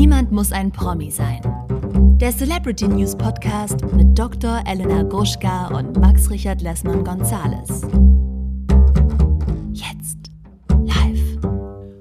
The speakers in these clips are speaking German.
Niemand muss ein Promi sein. Der Celebrity News Podcast mit Dr. Elena Gruschka und Max Richard Lessmann Gonzales. Jetzt live.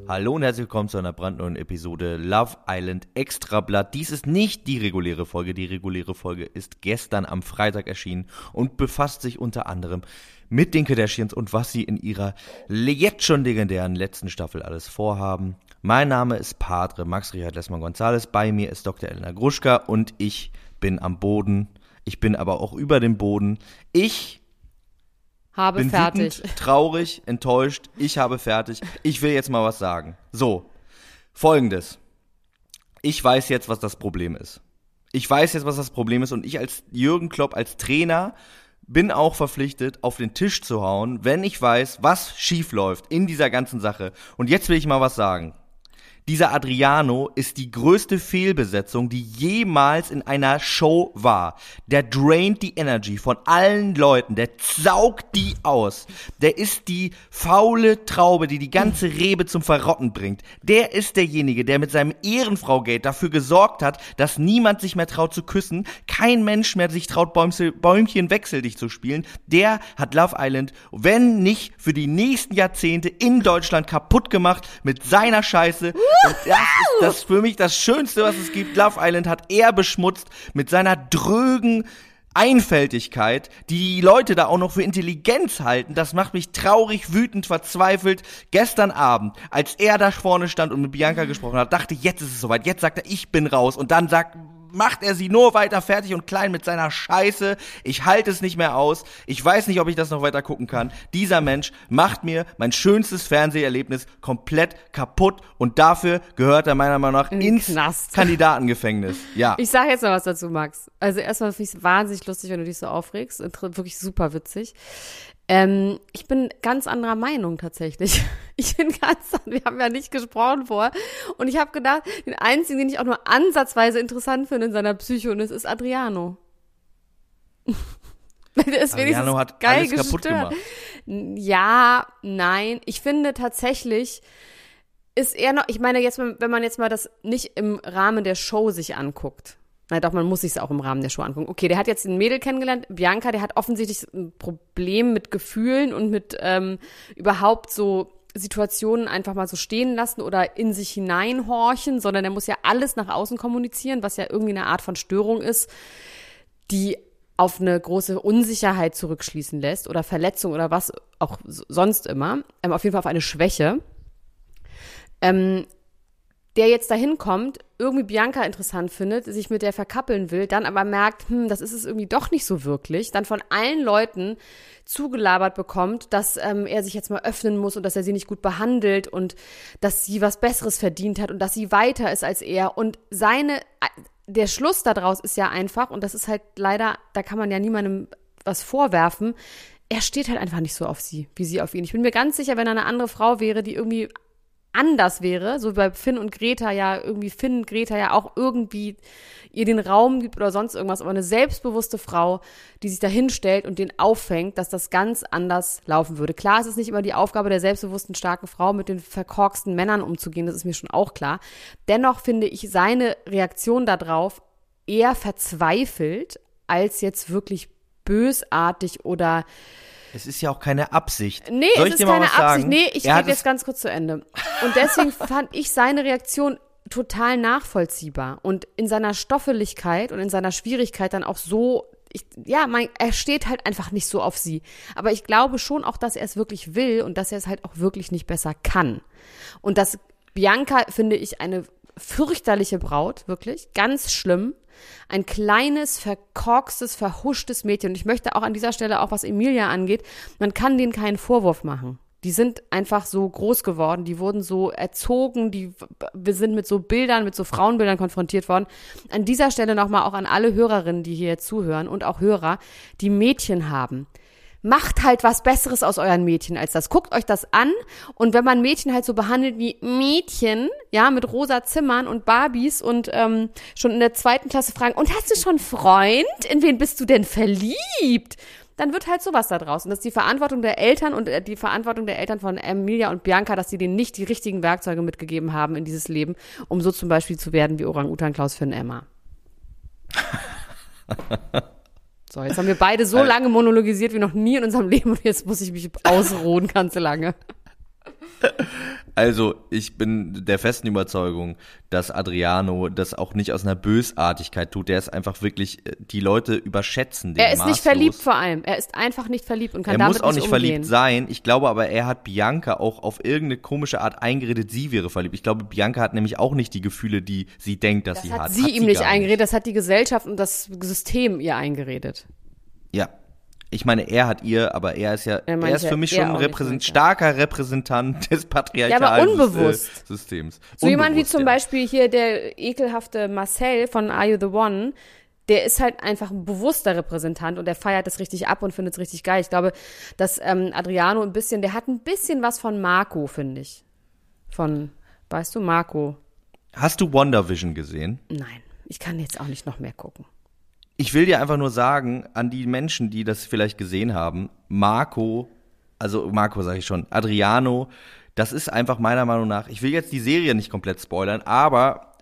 Hallo und herzlich willkommen zu einer brandneuen Episode Love Island Extrablatt. Dies ist nicht die reguläre Folge. Die reguläre Folge ist gestern am Freitag erschienen und befasst sich unter anderem mit den Kardashians und was sie in ihrer jetzt schon legendären letzten Staffel alles vorhaben. Mein Name ist Padre Max Richard Lessmann Gonzales. Bei mir ist Dr. Elena Gruschka und ich bin am Boden. Ich bin aber auch über dem Boden. Ich habe bin fertig. Wütend, traurig, enttäuscht. Ich habe fertig. Ich will jetzt mal was sagen. So, folgendes. Ich weiß jetzt, was das Problem ist. Ich weiß jetzt, was das Problem ist und ich als Jürgen Klopp, als Trainer, bin auch verpflichtet, auf den Tisch zu hauen, wenn ich weiß, was schief läuft in dieser ganzen Sache. Und jetzt will ich mal was sagen. Dieser Adriano ist die größte Fehlbesetzung, die jemals in einer Show war. Der draint die Energy von allen Leuten, der saugt die aus. Der ist die faule Traube, die die ganze Rebe zum Verrotten bringt. Der ist derjenige, der mit seinem Ehrenfrau-Gate dafür gesorgt hat, dass niemand sich mehr traut zu küssen, kein Mensch mehr sich traut, Bäumchen wechsel dich zu spielen. Der hat Love Island, wenn nicht für die nächsten Jahrzehnte in Deutschland kaputt gemacht mit seiner Scheiße. Und das ist das für mich das Schönste, was es gibt. Love Island hat er beschmutzt mit seiner drögen Einfältigkeit, die die Leute da auch noch für Intelligenz halten. Das macht mich traurig, wütend, verzweifelt. Gestern Abend, als er da vorne stand und mit Bianca gesprochen hat, dachte jetzt ist es soweit. Jetzt sagt er, ich bin raus. Und dann sagt macht er sie nur weiter fertig und klein mit seiner Scheiße. Ich halte es nicht mehr aus. Ich weiß nicht, ob ich das noch weiter gucken kann. Dieser Mensch macht mir mein schönstes Fernseherlebnis komplett kaputt und dafür gehört er meiner Meinung nach In ins Knast. Kandidatengefängnis. Ja. Ich sage jetzt noch was dazu, Max. Also erstmal finde ich es wahnsinnig lustig, wenn du dich so aufregst. Wirklich super witzig. Ähm, ich bin ganz anderer Meinung tatsächlich. Ich bin ganz, wir haben ja nicht gesprochen vor. Und ich habe gedacht, den einzigen, den ich auch nur ansatzweise interessant finde in seiner Psyche, und das ist Adriano. Der ist Adriano hat geil alles kaputt gestört. gemacht. Ja, nein. Ich finde tatsächlich ist er noch, ich meine jetzt, wenn man jetzt mal das nicht im Rahmen der Show sich anguckt. Na doch, man muss sich es auch im Rahmen der Show angucken. Okay, der hat jetzt ein Mädel kennengelernt, Bianca, der hat offensichtlich ein Problem mit Gefühlen und mit ähm, überhaupt so Situationen einfach mal so stehen lassen oder in sich hineinhorchen, sondern der muss ja alles nach außen kommunizieren, was ja irgendwie eine Art von Störung ist, die auf eine große Unsicherheit zurückschließen lässt oder Verletzung oder was auch sonst immer. Ähm, auf jeden Fall auf eine Schwäche. Ähm, der jetzt dahin kommt, irgendwie Bianca interessant findet, sich mit der verkappeln will, dann aber merkt, hm, das ist es irgendwie doch nicht so wirklich, dann von allen Leuten zugelabert bekommt, dass ähm, er sich jetzt mal öffnen muss und dass er sie nicht gut behandelt und dass sie was Besseres verdient hat und dass sie weiter ist als er und seine der Schluss daraus ist ja einfach und das ist halt leider, da kann man ja niemandem was vorwerfen. Er steht halt einfach nicht so auf sie, wie sie auf ihn. Ich bin mir ganz sicher, wenn er eine andere Frau wäre, die irgendwie anders wäre, so wie bei Finn und Greta ja irgendwie Finn und Greta ja auch irgendwie ihr den Raum gibt oder sonst irgendwas, aber eine selbstbewusste Frau, die sich da hinstellt und den auffängt, dass das ganz anders laufen würde. Klar, es ist nicht immer die Aufgabe der selbstbewussten, starken Frau, mit den verkorksten Männern umzugehen, das ist mir schon auch klar. Dennoch finde ich seine Reaktion darauf eher verzweifelt, als jetzt wirklich bösartig oder Es ist ja auch keine Absicht. Nee, Soll es ich ist keine Absicht. sagen? Nee, ich rede jetzt ganz kurz zu Ende. Und deswegen fand ich seine Reaktion total nachvollziehbar und in seiner Stoffeligkeit und in seiner Schwierigkeit dann auch so ich, ja, mein, er steht halt einfach nicht so auf sie. Aber ich glaube schon auch, dass er es wirklich will und dass er es halt auch wirklich nicht besser kann. Und dass Bianca, finde ich, eine fürchterliche Braut, wirklich, ganz schlimm. Ein kleines, verkorkstes, verhuschtes Mädchen. Und ich möchte auch an dieser Stelle, auch was Emilia angeht, man kann denen keinen Vorwurf machen. Die sind einfach so groß geworden, die wurden so erzogen, die, wir sind mit so Bildern, mit so Frauenbildern konfrontiert worden. An dieser Stelle nochmal auch an alle Hörerinnen, die hier zuhören und auch Hörer, die Mädchen haben. Macht halt was Besseres aus euren Mädchen als das. Guckt euch das an und wenn man Mädchen halt so behandelt wie Mädchen, ja, mit rosa Zimmern und Barbies und ähm, schon in der zweiten Klasse fragen, und hast du schon Freund? In wen bist du denn verliebt? dann wird halt sowas da draus. Und das ist die Verantwortung der Eltern und äh, die Verantwortung der Eltern von Emilia und Bianca, dass sie denen nicht die richtigen Werkzeuge mitgegeben haben in dieses Leben, um so zum Beispiel zu werden wie Orang-Utan Klaus für Emma. So, jetzt haben wir beide so lange monologisiert wie noch nie in unserem Leben und jetzt muss ich mich ausruhen ganz lange. Also, ich bin der festen Überzeugung, dass Adriano das auch nicht aus einer Bösartigkeit tut. Der ist einfach wirklich, äh, die Leute überschätzen den Er ist maßlos. nicht verliebt vor allem. Er ist einfach nicht verliebt und kann Er damit muss auch nicht umgehen. verliebt sein. Ich glaube aber, er hat Bianca auch auf irgendeine komische Art eingeredet, sie wäre verliebt. Ich glaube, Bianca hat nämlich auch nicht die Gefühle, die sie denkt, dass Das sie hat hat. sie hat ihm nicht eingeredet, das hat die Gesellschaft und das System ihr eingeredet. Ja. Ich meine, er hat ihr, aber er ist ja, Er er, ist ja für mich schon ein Repräsent er. starker Repräsentant des patriarchalen unbewusst. Sys- Systems. So jemand wie Unbewusst, zum ja. Beispiel hier der ekelhafte Marcel von Are You the One, der ist halt einfach ein bewusster Repräsentant und der feiert das richtig ab und findet es richtig geil. Ich glaube, dass ähm, Adriano ein bisschen, der hat ein bisschen was von Marco, finde ich. Von, weißt du, Marco. Hast du WandaVision gesehen? Nein, ich kann jetzt auch nicht noch mehr gucken. Ich will dir einfach nur sagen, an die Menschen, die das vielleicht gesehen haben, Marco, also Marco sage ich schon, Adriano, das ist einfach meiner Meinung nach, ich will jetzt die Serie nicht komplett spoilern, aber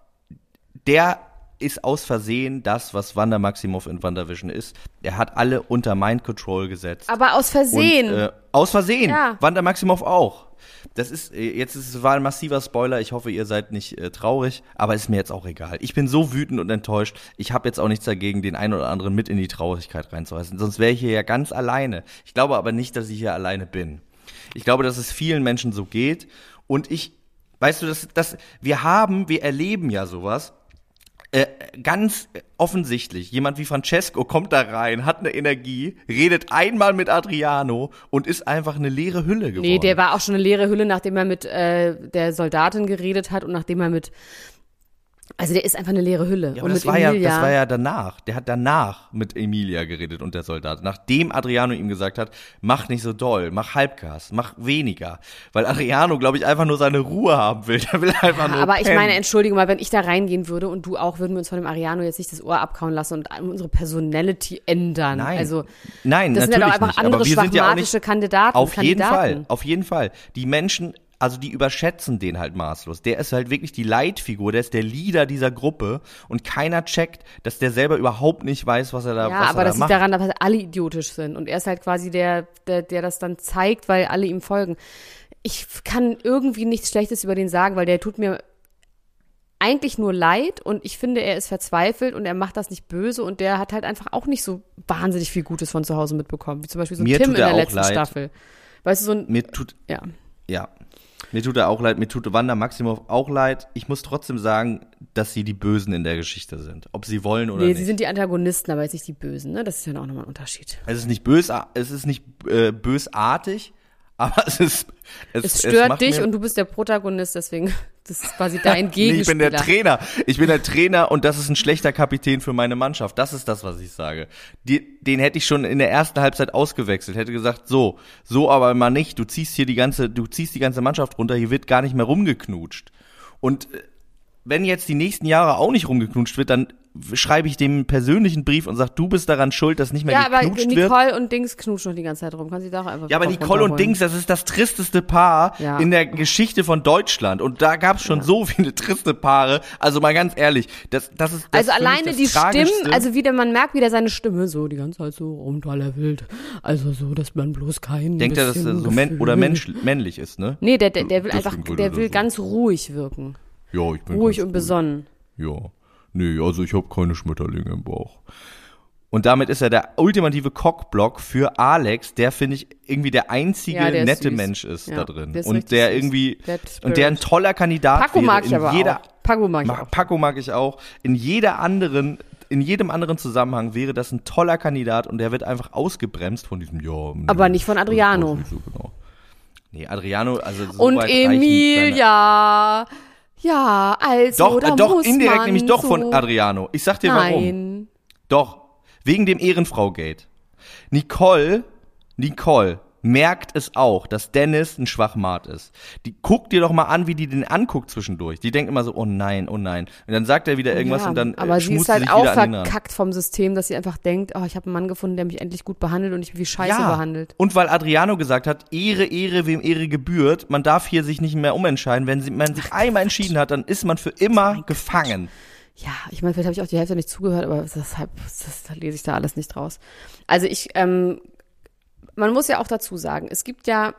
der ist aus Versehen das, was Wanda Maximoff in WandaVision ist. Er hat alle unter Mind Control gesetzt. Aber aus Versehen. Und, äh, aus Versehen. Ja. Wanda Maximoff auch. Das ist, äh, jetzt ist es war ein massiver Spoiler. Ich hoffe, ihr seid nicht äh, traurig, aber ist mir jetzt auch egal. Ich bin so wütend und enttäuscht. Ich habe jetzt auch nichts dagegen, den einen oder anderen mit in die Traurigkeit reinzureißen. Sonst wäre ich hier ja ganz alleine. Ich glaube aber nicht, dass ich hier alleine bin. Ich glaube, dass es vielen Menschen so geht. Und ich, weißt du, dass, dass wir haben, wir erleben ja sowas äh, ganz offensichtlich, jemand wie Francesco kommt da rein, hat eine Energie, redet einmal mit Adriano und ist einfach eine leere Hülle geworden. Nee, der war auch schon eine leere Hülle, nachdem er mit äh, der Soldatin geredet hat und nachdem er mit. Also der ist einfach eine leere Hülle. ja, und aber das war ja, Emilia, das war ja danach. Der hat danach mit Emilia geredet und der Soldat. Nachdem Adriano ihm gesagt hat, mach nicht so doll, mach Halbgas, mach weniger. Weil Adriano, glaube ich, einfach nur seine Ruhe haben will. Der will einfach nur aber ich pennen. meine, Entschuldigung mal, wenn ich da reingehen würde und du auch, würden wir uns von dem Ariano jetzt nicht das Ohr abkauen lassen und unsere Personality ändern. Nein. Also Nein, das sind ja natürlich doch einfach nicht. andere sind ja schwachmatische Kandidaten. Auf jeden Kandidaten. Fall, auf jeden Fall. Die Menschen, also die überschätzen den halt maßlos. Der ist halt wirklich die Leitfigur, der ist der Leader dieser Gruppe und keiner checkt, dass der selber überhaupt nicht weiß, was er da, Ja, was aber er da das liegt macht. daran, dass alle idiotisch sind. Und er ist halt quasi der, der, der das dann zeigt, weil alle ihm folgen. Ich kann irgendwie nichts Schlechtes über den sagen, weil der tut mir eigentlich nur leid und ich finde, er ist verzweifelt und er macht das nicht böse und der hat halt einfach auch nicht so wahnsinnig viel Gutes von zu Hause mitbekommen, wie zum Beispiel so ein Mir Tim in er der letzten leid. Staffel. Weißt du, so ein, Mir tut, ja. ja, mir tut er auch leid, mir tut Wanda Maximoff auch leid. Ich muss trotzdem sagen, dass sie die Bösen in der Geschichte sind. Ob sie wollen oder Nee, nicht. sie sind die Antagonisten, aber jetzt nicht die Bösen, ne? Das ist ja auch nochmal ein Unterschied. es ist nicht bös, es ist nicht äh, bösartig, aber es ist, es, Es stört macht dich und du bist der Protagonist, deswegen, das ist quasi dein Nee, Gegenspieler. ich bin der Trainer. Ich bin der Trainer und das ist ein schlechter Kapitän für meine Mannschaft. Das ist das, was ich sage. Die, den hätte ich schon in der ersten Halbzeit ausgewechselt. Hätte gesagt, so, so aber mal nicht. Du ziehst hier die ganze, du ziehst die ganze Mannschaft runter. Hier wird gar nicht mehr rumgeknutscht. Und äh, wenn jetzt die nächsten Jahre auch nicht rumgeknutscht wird, dann schreibe ich dem persönlichen Brief und sag, du bist daran schuld, dass nicht mehr Ja, aber geknutscht wird. Nicole und Dings knutschen noch die ganze Zeit rum. Kann sie da auch einfach Ja, aber Nicole und. Dings, das ist das tristeste Paar Ja. in der Geschichte von Deutschland. Und da gab es schon so viele triste Paare. Also mal ganz ehrlich, das, das ist das Also alleine die. Stimmen, also wieder, man merkt wieder seine Stimme so die ganze Zeit so runterlevelt. Also so, dass man bloß kein Denkt er, dass er so män oder Mensch, männlich ist, ne? Nee, der, der, der will Deswegen einfach, der er will so. ganz ruhig wirken. Ja, ich bin Ruhig und besonnen. Ja. Nee, also ich habe keine Schmetterlinge im Bauch. Und damit ist er der ultimative Cockblock für Alex, der finde ich irgendwie der einzige Ja, der nette süß. Mensch ist Ja, da drin. der ist und der süß. irgendwie Der und der ein toller Kandidat Paco wäre mag ich in aber jeder auch. Paco mag ich auch. Paco mag ich auch. In jeder anderen, in jedem anderen Zusammenhang wäre das ein toller Kandidat und der wird einfach ausgebremst von diesem Ja. Aber nicht von Adriano. nicht so genau. Nee, Adriano, also so Und weit reichen Emilia. Ja, also, Seine, da doch, doch, muss indirekt man nämlich doch so. von Adriano. Ich sag dir warum. Nein. Doch, wegen dem Ehrenfrau-Gate. Nicole, Nicole, merkt es auch, dass Dennis ein Schwachmat ist. Die guckt dir doch mal an, wie die den anguckt zwischendurch. Die denkt immer so, oh nein, oh nein. Und dann sagt er wieder irgendwas Ja, und dann äh, aber sie ist halt sich auch verkackt vom System, dass sie einfach denkt, oh, ich habe einen Mann gefunden, der mich endlich gut behandelt und ich wie scheiße behandelt. Und weil Adriano gesagt hat, Ehre, Ehre, wem Ehre gebührt, man darf hier sich nicht mehr umentscheiden. Wenn sie, man sich einmal entschieden hat, dann ist man für immer gefangen. Ja, ich meine, vielleicht habe ich auch die Hälfte nicht zugehört, aber deshalb das, da lese ich da alles nicht raus. Also ich, ähm, man muss ja auch dazu sagen, es gibt ja,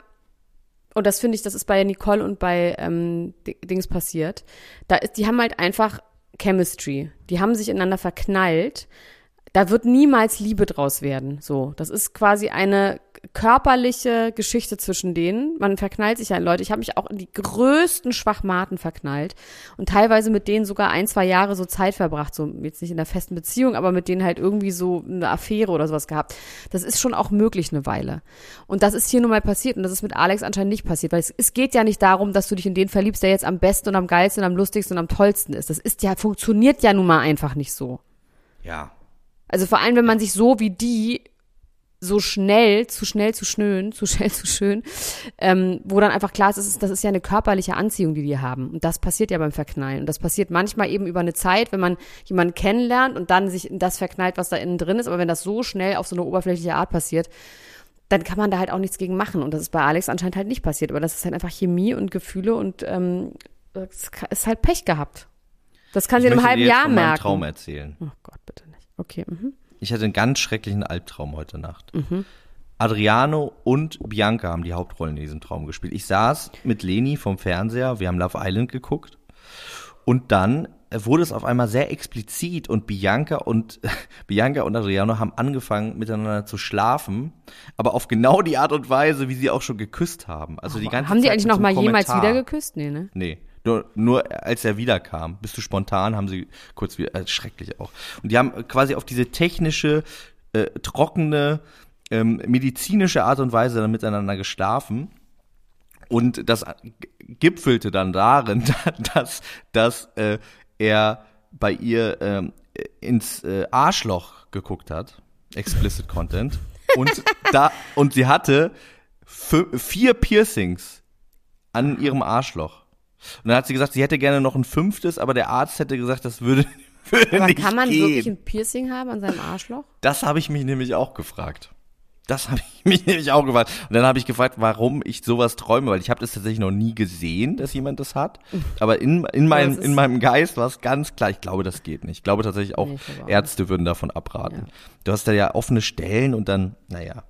und das finde ich, das ist bei Nicole und bei ähm, Di- Dings passiert, da ist, die haben halt einfach Chemistry. Die haben sich ineinander verknallt. Da wird niemals Liebe draus werden. So, das ist quasi eine körperliche Geschichte zwischen denen. Man verknallt sich ja in Leute. Ich habe mich auch in die größten Schwachmaten verknallt und teilweise mit denen sogar ein, zwei Jahre so Zeit verbracht. So jetzt nicht in einer festen Beziehung, aber mit denen halt irgendwie so eine Affäre oder sowas gehabt. Das ist schon auch möglich eine Weile. Und das ist hier nun mal passiert und das ist mit Alex anscheinend nicht passiert, weil es, es geht ja nicht darum, dass du dich in den verliebst, der jetzt am besten und am geilsten und am lustigsten und am tollsten ist. Das ist ja, funktioniert ja nun mal einfach nicht so. Ja. Also vor allem, wenn man sich so wie die so schnell, zu schnell zu schön, zu schnell zu schön, ähm, wo dann einfach klar ist, das ist, ja eine körperliche Anziehung, die die haben. Und das passiert ja beim Verknallen. Und das passiert manchmal eben über eine Zeit, wenn man jemanden kennenlernt und dann sich in das verknallt, was da innen drin ist. Aber wenn das so schnell auf so eine oberflächliche Art passiert, dann kann man da halt auch nichts gegen machen. Und das ist bei Alex anscheinend halt nicht passiert. Aber das ist halt einfach Chemie und Gefühle und ähm, ist halt Pech gehabt. Das kann sie in einem halben dir jetzt Jahr von merken. Traum erzählen. Oh Gott, bitte. Okay. Mhm. Ich hatte einen ganz schrecklichen Albtraum heute Nacht. Adriano und Bianca haben die Hauptrollen in diesem Traum gespielt. Ich saß mit Leni vom Fernseher, wir haben Love Island geguckt und dann wurde es auf einmal sehr explizit und Bianca und Bianca und Adriano haben angefangen miteinander zu schlafen, aber auf genau die Art und Weise, wie sie auch schon geküsst haben. Also die ganze Haben die Zeit eigentlich mit noch mal einem jemals Kommentar. wieder geküsst? Nee, ne? Nee. Nur, nur als er wiederkam, bist du spontan, haben sie kurz wieder, äh, schrecklich auch. Und die haben quasi auf diese technische, äh, trockene, ähm, medizinische Art und Weise dann miteinander geschlafen. Und das gipfelte dann darin, dass, dass äh, er bei ihr ähm, ins äh, Arschloch geguckt hat. Explicit Content. Und da, und sie hatte vier Piercings an ihrem Arschloch. Und dann hat sie gesagt, sie hätte gerne noch ein fünftes, aber der Arzt hätte gesagt, das würde, würde Aber nicht kann man gehen. wirklich ein Piercing haben an seinem Arschloch? Das habe ich mich nämlich auch gefragt. Das habe ich mich nämlich auch gefragt. Und dann habe ich gefragt, warum ich sowas träume, weil ich habe das tatsächlich noch nie gesehen, dass jemand das hat. Aber in, in, meinem, ist- in meinem Geist war es ganz klar, ich glaube, das geht nicht. Ich glaube tatsächlich auch, Nee, glaube auch Ärzte würden davon abraten. Ja. Du hast da ja offene Stellen und dann, naja.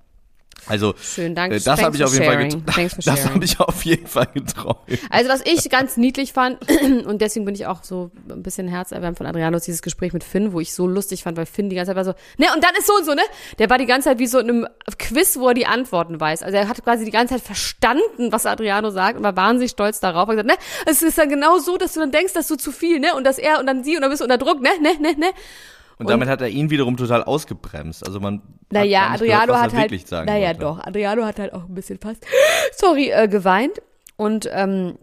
Also, Schön, danke. äh, das habe ich auf jeden sharing. Das habe ich auf jeden Fall geträumt. Also was ich ganz niedlich fand und deswegen bin ich auch so ein bisschen herzerwärmt von Adriano ist dieses Gespräch mit Finn, wo ich so lustig fand, weil Finn die ganze Zeit war so, ne und dann ist so und so, ne? Der war die ganze Zeit wie so in einem Quiz, wo er die Antworten weiß. Also er hat quasi die ganze Zeit verstanden, was Adriano sagt und war wahnsinnig stolz darauf. Er hat gesagt, ne, es ist dann genau so, dass du dann denkst, dass du zu viel, ne? Und dass er und dann sie und dann bist du unter Druck, ne, ne, ne, ne? Und damit hat er ihn wiederum total ausgebremst. Also man Naja, Adriano gehört, hat halt, naja wollte. doch, Adriano hat halt auch ein bisschen fast, sorry, äh, geweint und ähm,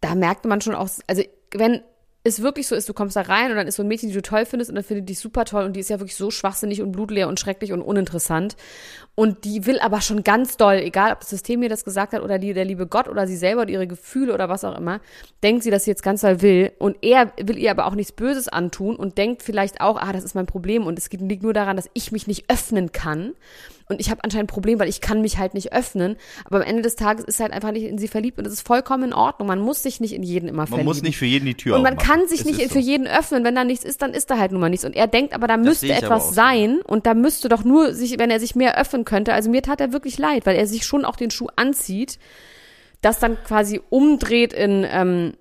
da merkte man schon auch, also wenn es wirklich so ist, du kommst da rein und dann ist so ein Mädchen, die du toll findest und dann findet die super toll und die ist ja wirklich so schwachsinnig und blutleer und schrecklich und uninteressant und die will aber schon ganz doll, egal ob das System mir das gesagt hat oder die, der liebe Gott oder sie selber oder ihre Gefühle oder was auch immer, denkt sie, dass sie jetzt ganz doll will und er will ihr aber auch nichts Böses antun und denkt vielleicht auch, ah, das ist mein Problem und es liegt nur daran, dass ich mich nicht öffnen kann und ich habe anscheinend ein Problem, weil ich kann mich halt nicht öffnen, aber am Ende des Tages ist halt einfach nicht in sie verliebt und das ist vollkommen in Ordnung, man muss sich nicht in jeden immer Man verlieben. muss nicht für jeden die Tür Und man aufmachen. Kann sich Es nicht für so. jeden öffnen. Wenn da nichts ist, dann ist da halt nun mal nichts. Und er denkt, aber da müsste ich aber etwas so. sein und da müsste doch nur sich, wenn er sich mehr öffnen könnte. Also mir tat er wirklich leid, weil er sich schon auch den Schuh anzieht, das dann quasi umdreht in ähm,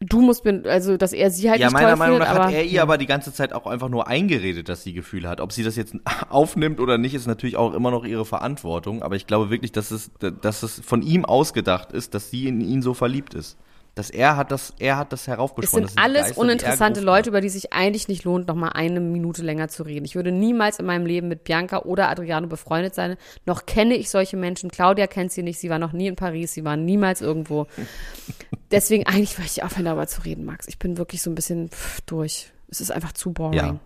du musst mir, also dass er sie halt Ja, nicht meiner Meinung findet, nach aber hat er ihr aber die ganze Zeit auch einfach nur eingeredet, dass sie Gefühle hat. Ob sie das jetzt aufnimmt oder nicht, ist natürlich auch immer noch ihre Verantwortung. Aber ich glaube wirklich, dass es, dass es von ihm ausgedacht ist, dass sie in ihn so verliebt ist. Dass er hat das, er hat das es heraufbeschworen. sind das sind alles Geister, er uninteressante Leute, über die sich eigentlich nicht lohnt, noch mal eine Minute länger zu reden. Ich würde niemals in meinem Leben mit Bianca oder Adriano befreundet sein. Noch kenne ich solche Menschen. Claudia kennt sie nicht. Sie war noch nie in Paris. Sie war niemals irgendwo. Deswegen eigentlich möchte ich aufhören, darüber zu reden, Max. Ich bin wirklich so ein bisschen pff, durch. Es ist einfach zu boring. Ja.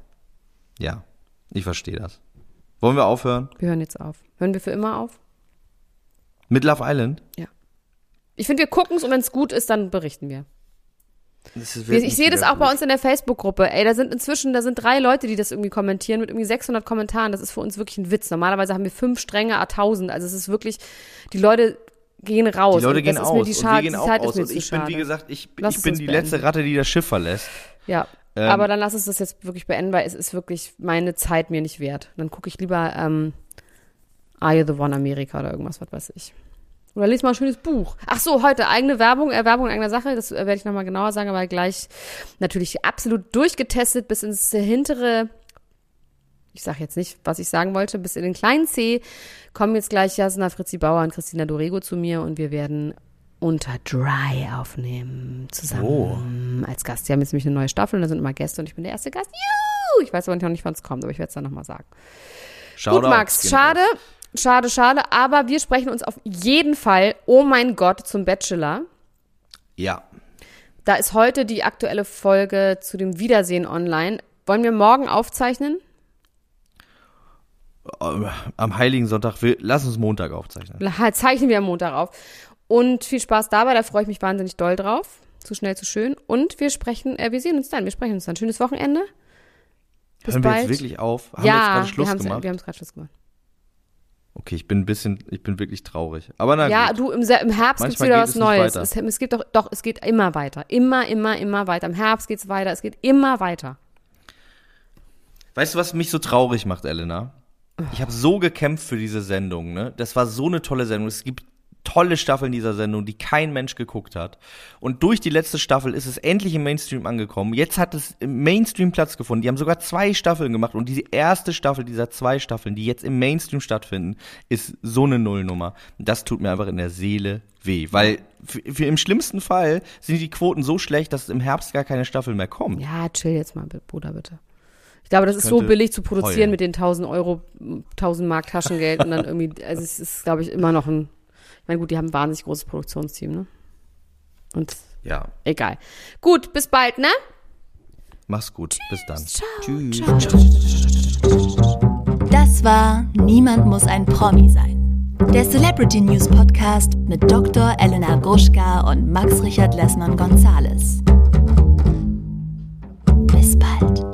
Ja, ich verstehe das. Wollen wir aufhören? Wir hören jetzt auf. Hören wir für immer auf? Mit Love Island? Ich finde, wir gucken es und wenn es gut ist, dann berichten wir. Ich, sehe das auch bei gut. uns in der Facebook-Gruppe. Ey, da sind inzwischen, da sind drei Leute, die das irgendwie kommentieren mit irgendwie 600 Kommentaren. Das ist für uns wirklich ein Witz. Normalerweise haben wir fünf Stränge, a 1000. Also es ist wirklich, die Leute gehen raus. Die Leute gehen aus die, und wir gehen auch Zeit aus. Und ich bin, wie gesagt, ich, ich bin die beenden. letzte Ratte, die das Schiff verlässt. Ja, Ähm, aber dann lass uns das jetzt wirklich beenden, weil es ist wirklich meine Zeit mir nicht wert. Dann gucke ich lieber ähm, Are You the One America oder irgendwas, was weiß ich. Oder lies mal ein schönes Buch. Ach so, heute eigene Werbung, äh, Werbung in eigener Sache, das äh, werde ich nochmal genauer sagen, aber gleich natürlich absolut durchgetestet bis ins hintere, ich sage jetzt nicht, was ich sagen wollte, bis in den kleinen C kommen jetzt gleich Jasna Fritzi Bauer und Christina Dorego zu mir und wir werden unter Dry aufnehmen zusammen als Gast. Die haben jetzt nämlich eine neue Staffel und da sind immer Gäste und ich bin der erste Gast. Juhu! Ich weiß aber noch nicht, wann es kommt, aber ich werde es dann nochmal sagen. Shoutout Gut, Max, schade, raus. Schade, schade, aber wir sprechen uns auf jeden Fall, oh mein Gott, zum Bachelor. Ja. Da ist heute die aktuelle Folge zu dem Wiedersehen online. Wollen wir morgen aufzeichnen? Am Heiligen Sonntag, wir, lass uns Montag aufzeichnen. Zeichnen wir am Montag auf. Und viel Spaß dabei, da freue ich mich wahnsinnig doll drauf. Zu schnell, zu schön. Und wir sprechen, äh, wir sehen uns dann, wir sprechen uns dann. Schönes Wochenende. Bis Hören wir bald. jetzt wirklich auf? Haben wir jetzt ja, gerade wir Schluss haben gemacht? wir haben's gerade Schluss gemacht. Okay, ich bin ein bisschen, ich bin wirklich traurig. Aber na Ja, gut. du, im, im Herbst gibt's Manchmal wieder geht was es Neues. Es, es gibt doch, doch, es geht immer weiter. Immer, immer, immer weiter. Im Herbst geht's weiter. Es geht immer weiter. Weißt du, was mich so traurig macht, Elena? Ich habe so gekämpft für diese Sendung, ne? Das war so eine tolle Sendung. Es gibt tolle Staffeln dieser Sendung, die kein Mensch geguckt hat. Und durch die letzte Staffel ist es endlich im Mainstream angekommen. Jetzt hat es im Mainstream Platz gefunden. Die haben sogar zwei Staffeln gemacht und diese erste Staffel dieser zwei Staffeln, die jetzt im Mainstream stattfinden, ist so eine Nullnummer. Das tut mir einfach in der Seele weh, weil für, im schlimmsten Fall sind die Quoten so schlecht, dass im Herbst gar keine Staffel mehr kommt. Ja, chill jetzt mal, Bruder, bitte. Ich glaube, das ist so billig zu produzieren heulen. mit den 1000 Euro, 1000 Mark Taschengeld und dann irgendwie, also es ist, glaube ich, immer noch ein, na gut, die haben ein wahnsinnig großes Produktionsteam, ne? Und ja. Egal. Gut, bis bald, ne? Mach's gut. Tschüss, bis dann. Ciao, Tschüss. Ciao, ciao. Das war Niemand muss ein Promi sein. Der Celebrity News Podcast mit Dr. Elena Gruschka und Max Richard Lessmann Gonzales. Bis bald.